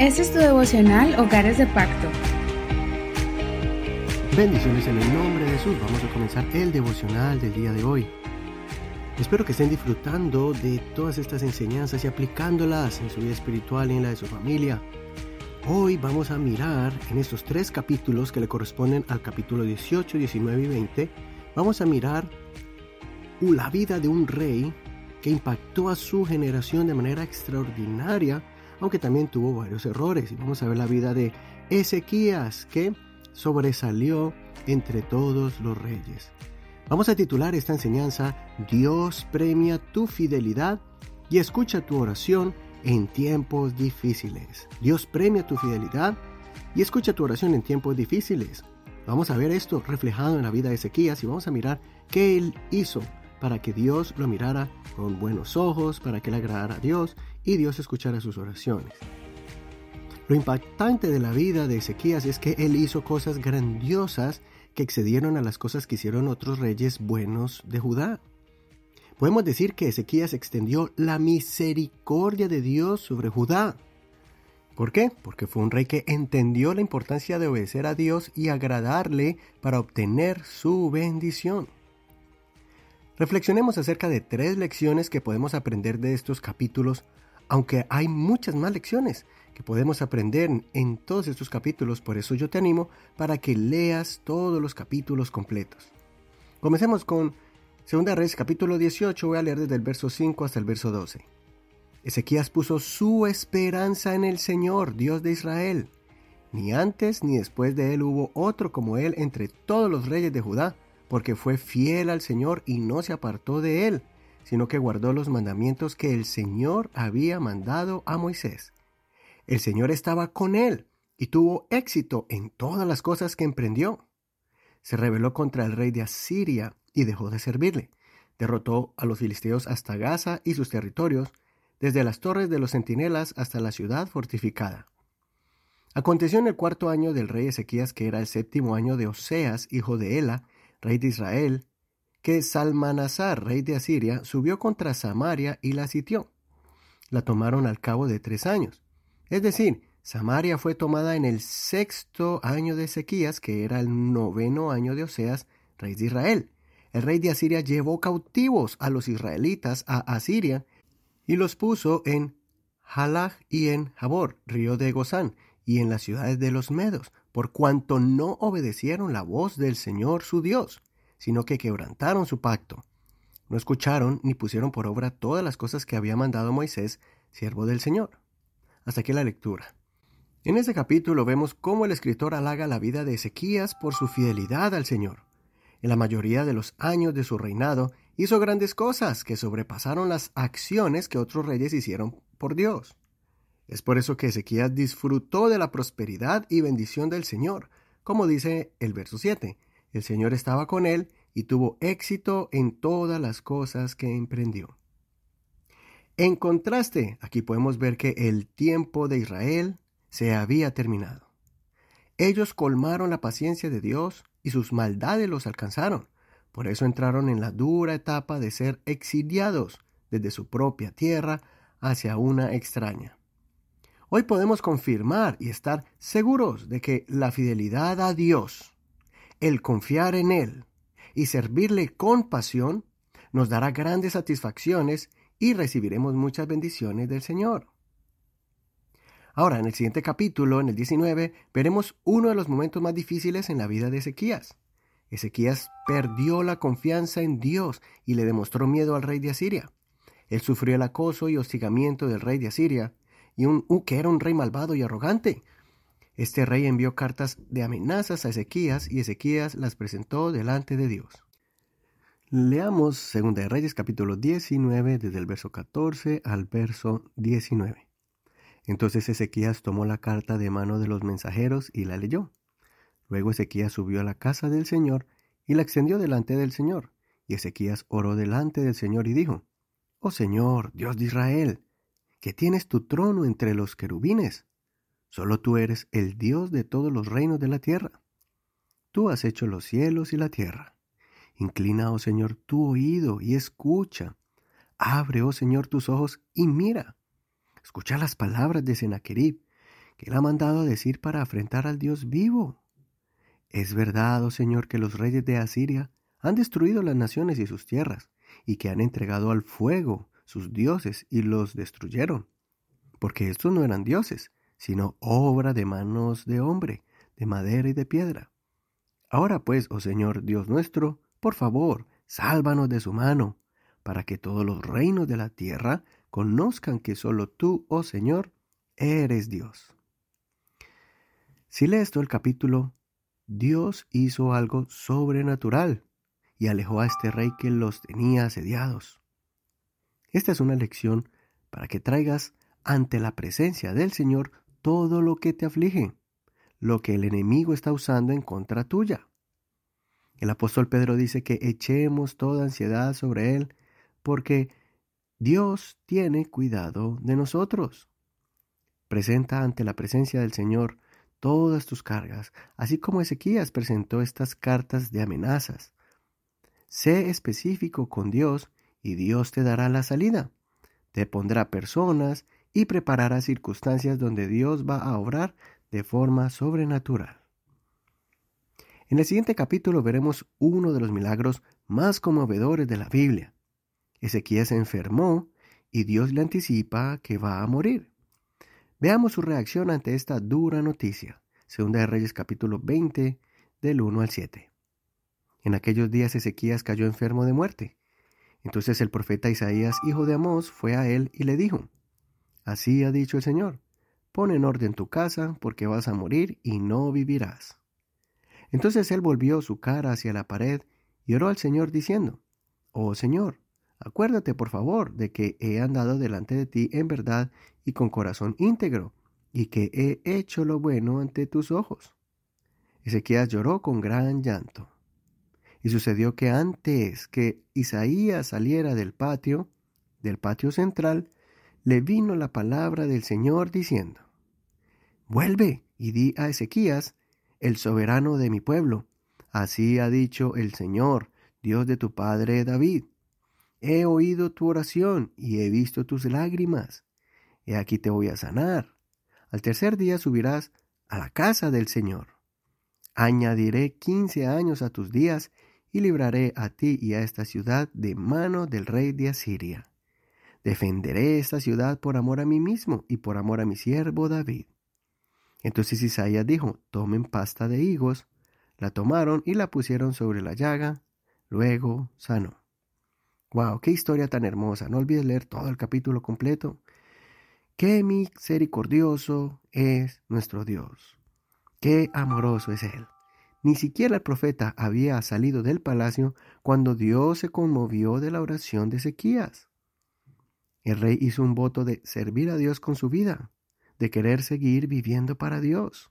Este es tu devocional Hogares de Pacto. Bendiciones en el nombre de Jesús. Vamos a comenzar el devocional del día de hoy. Espero que estén disfrutando de todas estas enseñanzas y aplicándolas en su vida espiritual y en la de su familia. Hoy vamos a mirar en estos tres capítulos que le corresponden al capítulo 18, 19 y 20, vamos a mirar la vida de un rey que impactó a su generación de manera extraordinaria aunque también tuvo varios errores. Y vamos a ver la vida de Ezequías, que sobresalió entre todos los reyes. Vamos a titular esta enseñanza Dios premia tu fidelidad y escucha tu oración en tiempos difíciles. Dios premia tu fidelidad y escucha tu oración en tiempos difíciles. Vamos a ver esto reflejado en la vida de Ezequías y vamos a mirar qué él hizo para que Dios lo mirara con buenos ojos, para que le agradara a Dios y Dios escuchara sus oraciones. Lo impactante de la vida de Ezequías es que él hizo cosas grandiosas que excedieron a las cosas que hicieron otros reyes buenos de Judá. Podemos decir que Ezequías extendió la misericordia de Dios sobre Judá. ¿Por qué? Porque fue un rey que entendió la importancia de obedecer a Dios y agradarle para obtener su bendición. Reflexionemos acerca de tres lecciones que podemos aprender de estos capítulos aunque hay muchas más lecciones que podemos aprender en todos estos capítulos, por eso yo te animo para que leas todos los capítulos completos. Comencemos con 2 Reyes capítulo 18, voy a leer desde el verso 5 hasta el verso 12. Ezequías puso su esperanza en el Señor, Dios de Israel. Ni antes ni después de él hubo otro como él entre todos los reyes de Judá, porque fue fiel al Señor y no se apartó de él sino que guardó los mandamientos que el Señor había mandado a Moisés. El Señor estaba con él y tuvo éxito en todas las cosas que emprendió. Se rebeló contra el rey de Asiria y dejó de servirle. Derrotó a los filisteos hasta Gaza y sus territorios, desde las torres de los centinelas hasta la ciudad fortificada. Aconteció en el cuarto año del rey Ezequías, que era el séptimo año de Oseas, hijo de Ela, rey de Israel, que Salmanasar, rey de Asiria, subió contra Samaria y la sitió. La tomaron al cabo de tres años. Es decir, Samaria fue tomada en el sexto año de Ezequías, que era el noveno año de Oseas, rey de Israel. El rey de Asiria llevó cautivos a los israelitas a Asiria y los puso en Halach y en Jabor, río de Gozán, y en las ciudades de los Medos, por cuanto no obedecieron la voz del Señor su Dios sino que quebrantaron su pacto. No escucharon ni pusieron por obra todas las cosas que había mandado Moisés, siervo del Señor. Hasta aquí la lectura. En este capítulo vemos cómo el escritor halaga la vida de Ezequías por su fidelidad al Señor. En la mayoría de los años de su reinado hizo grandes cosas que sobrepasaron las acciones que otros reyes hicieron por Dios. Es por eso que Ezequías disfrutó de la prosperidad y bendición del Señor, como dice el verso 7, el Señor estaba con él y tuvo éxito en todas las cosas que emprendió. En contraste, aquí podemos ver que el tiempo de Israel se había terminado. Ellos colmaron la paciencia de Dios y sus maldades los alcanzaron. Por eso entraron en la dura etapa de ser exiliados desde su propia tierra hacia una extraña. Hoy podemos confirmar y estar seguros de que la fidelidad a Dios el confiar en Él y servirle con pasión nos dará grandes satisfacciones y recibiremos muchas bendiciones del Señor. Ahora, en el siguiente capítulo, en el 19, veremos uno de los momentos más difíciles en la vida de Ezequías. Ezequías perdió la confianza en Dios y le demostró miedo al rey de Asiria. Él sufrió el acoso y hostigamiento del rey de Asiria, y un, que era un rey malvado y arrogante, este rey envió cartas de amenazas a Ezequías y Ezequías las presentó delante de Dios. Leamos 2 de Reyes capítulo 19 desde el verso 14 al verso 19. Entonces Ezequías tomó la carta de mano de los mensajeros y la leyó. Luego Ezequías subió a la casa del Señor y la extendió delante del Señor. Y Ezequías oró delante del Señor y dijo, Oh Señor, Dios de Israel, que tienes tu trono entre los querubines, Solo tú eres el Dios de todos los reinos de la tierra. Tú has hecho los cielos y la tierra. Inclina, oh Señor, tu oído y escucha. Abre, oh Señor, tus ojos y mira. Escucha las palabras de Sennacherib, que él ha mandado a decir para afrentar al Dios vivo. Es verdad, oh Señor, que los reyes de Asiria han destruido las naciones y sus tierras, y que han entregado al fuego sus dioses y los destruyeron, porque estos no eran dioses, sino obra de manos de hombre, de madera y de piedra. Ahora pues, oh Señor Dios nuestro, por favor, sálvanos de su mano, para que todos los reinos de la tierra conozcan que solo tú, oh Señor, eres Dios. Si lees todo el capítulo, Dios hizo algo sobrenatural y alejó a este rey que los tenía asediados. Esta es una lección para que traigas ante la presencia del Señor todo lo que te aflige, lo que el enemigo está usando en contra tuya. El apóstol Pedro dice que echemos toda ansiedad sobre él, porque Dios tiene cuidado de nosotros. Presenta ante la presencia del Señor todas tus cargas, así como Ezequías presentó estas cartas de amenazas. Sé específico con Dios y Dios te dará la salida. Te pondrá personas y preparará circunstancias donde Dios va a obrar de forma sobrenatural. En el siguiente capítulo veremos uno de los milagros más conmovedores de la Biblia. Ezequías se enfermó y Dios le anticipa que va a morir. Veamos su reacción ante esta dura noticia. Segunda de Reyes capítulo 20 del 1 al 7. En aquellos días Ezequías cayó enfermo de muerte. Entonces el profeta Isaías, hijo de Amós, fue a él y le dijo, Así ha dicho el Señor, pon en orden tu casa, porque vas a morir y no vivirás. Entonces él volvió su cara hacia la pared y oró al Señor diciendo, Oh Señor, acuérdate por favor de que he andado delante de ti en verdad y con corazón íntegro, y que he hecho lo bueno ante tus ojos. Ezequías lloró con gran llanto. Y sucedió que antes que Isaías saliera del patio, del patio central, le vino la palabra del Señor diciendo, Vuelve y di a Ezequías, el soberano de mi pueblo, así ha dicho el Señor, Dios de tu padre David. He oído tu oración y he visto tus lágrimas. He aquí te voy a sanar. Al tercer día subirás a la casa del Señor. Añadiré quince años a tus días y libraré a ti y a esta ciudad de mano del rey de Asiria. Defenderé esta ciudad por amor a mí mismo y por amor a mi siervo David. Entonces Isaías dijo, tomen pasta de higos. La tomaron y la pusieron sobre la llaga. Luego sanó. ¡Wow! ¡Qué historia tan hermosa! No olvides leer todo el capítulo completo. ¡Qué misericordioso es nuestro Dios! ¡Qué amoroso es Él! Ni siquiera el profeta había salido del palacio cuando Dios se conmovió de la oración de Ezequías. El rey hizo un voto de servir a Dios con su vida, de querer seguir viviendo para Dios.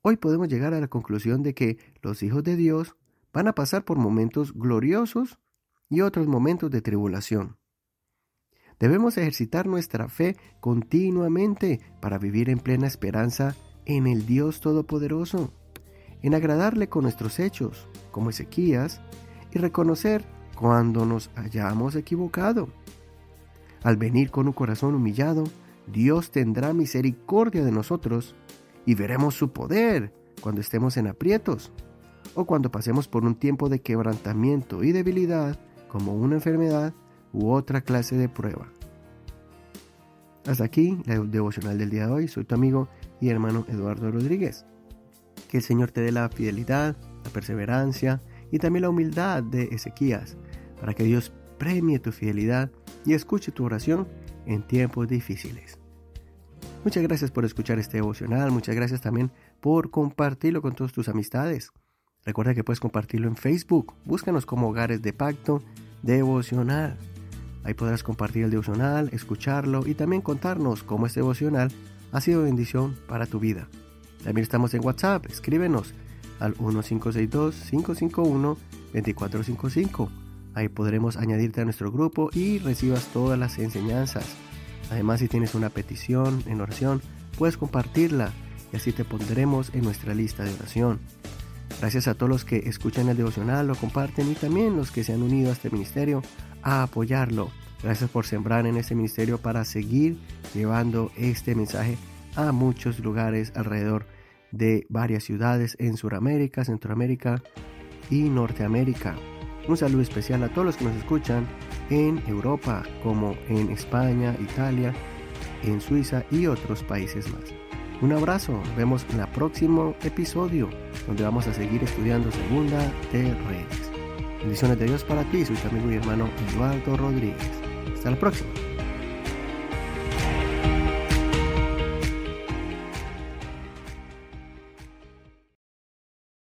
Hoy podemos llegar a la conclusión de que los hijos de Dios van a pasar por momentos gloriosos y otros momentos de tribulación. Debemos ejercitar nuestra fe continuamente para vivir en plena esperanza en el Dios Todopoderoso en agradarle con nuestros hechos, como Ezequías, y reconocer cuando nos hayamos equivocado. Al venir con un corazón humillado, Dios tendrá misericordia de nosotros y veremos su poder cuando estemos en aprietos o cuando pasemos por un tiempo de quebrantamiento y debilidad como una enfermedad u otra clase de prueba. Hasta aquí la devocional del día de hoy. Soy tu amigo y hermano Eduardo Rodríguez. Que el Señor te dé la fidelidad, la perseverancia y también la humildad de Ezequías, para que Dios premie tu fidelidad y escuche tu oración en tiempos difíciles. Muchas gracias por escuchar este devocional, muchas gracias también por compartirlo con todas tus amistades. Recuerda que puedes compartirlo en Facebook, búscanos como Hogares de Pacto Devocional. Ahí podrás compartir el devocional, escucharlo y también contarnos cómo este devocional ha sido bendición para tu vida. También estamos en WhatsApp, escríbenos al 1562-551-2455. Ahí podremos añadirte a nuestro grupo y recibas todas las enseñanzas. Además, si tienes una petición en oración, puedes compartirla y así te pondremos en nuestra lista de oración. Gracias a todos los que escuchan el devocional, lo comparten y también los que se han unido a este ministerio a apoyarlo. Gracias por sembrar en este ministerio para seguir llevando este mensaje a muchos lugares alrededor de varias ciudades en Sudamérica, Centroamérica y Norteamérica. Un saludo especial a todos los que nos escuchan en Europa, como en España, Italia, en Suiza y otros países más. Un abrazo, nos vemos en el próximo episodio, donde vamos a seguir estudiando Segunda de Reyes. Bendiciones de Dios para ti, soy tu amigo y hermano Eduardo Rodríguez. Hasta la próxima.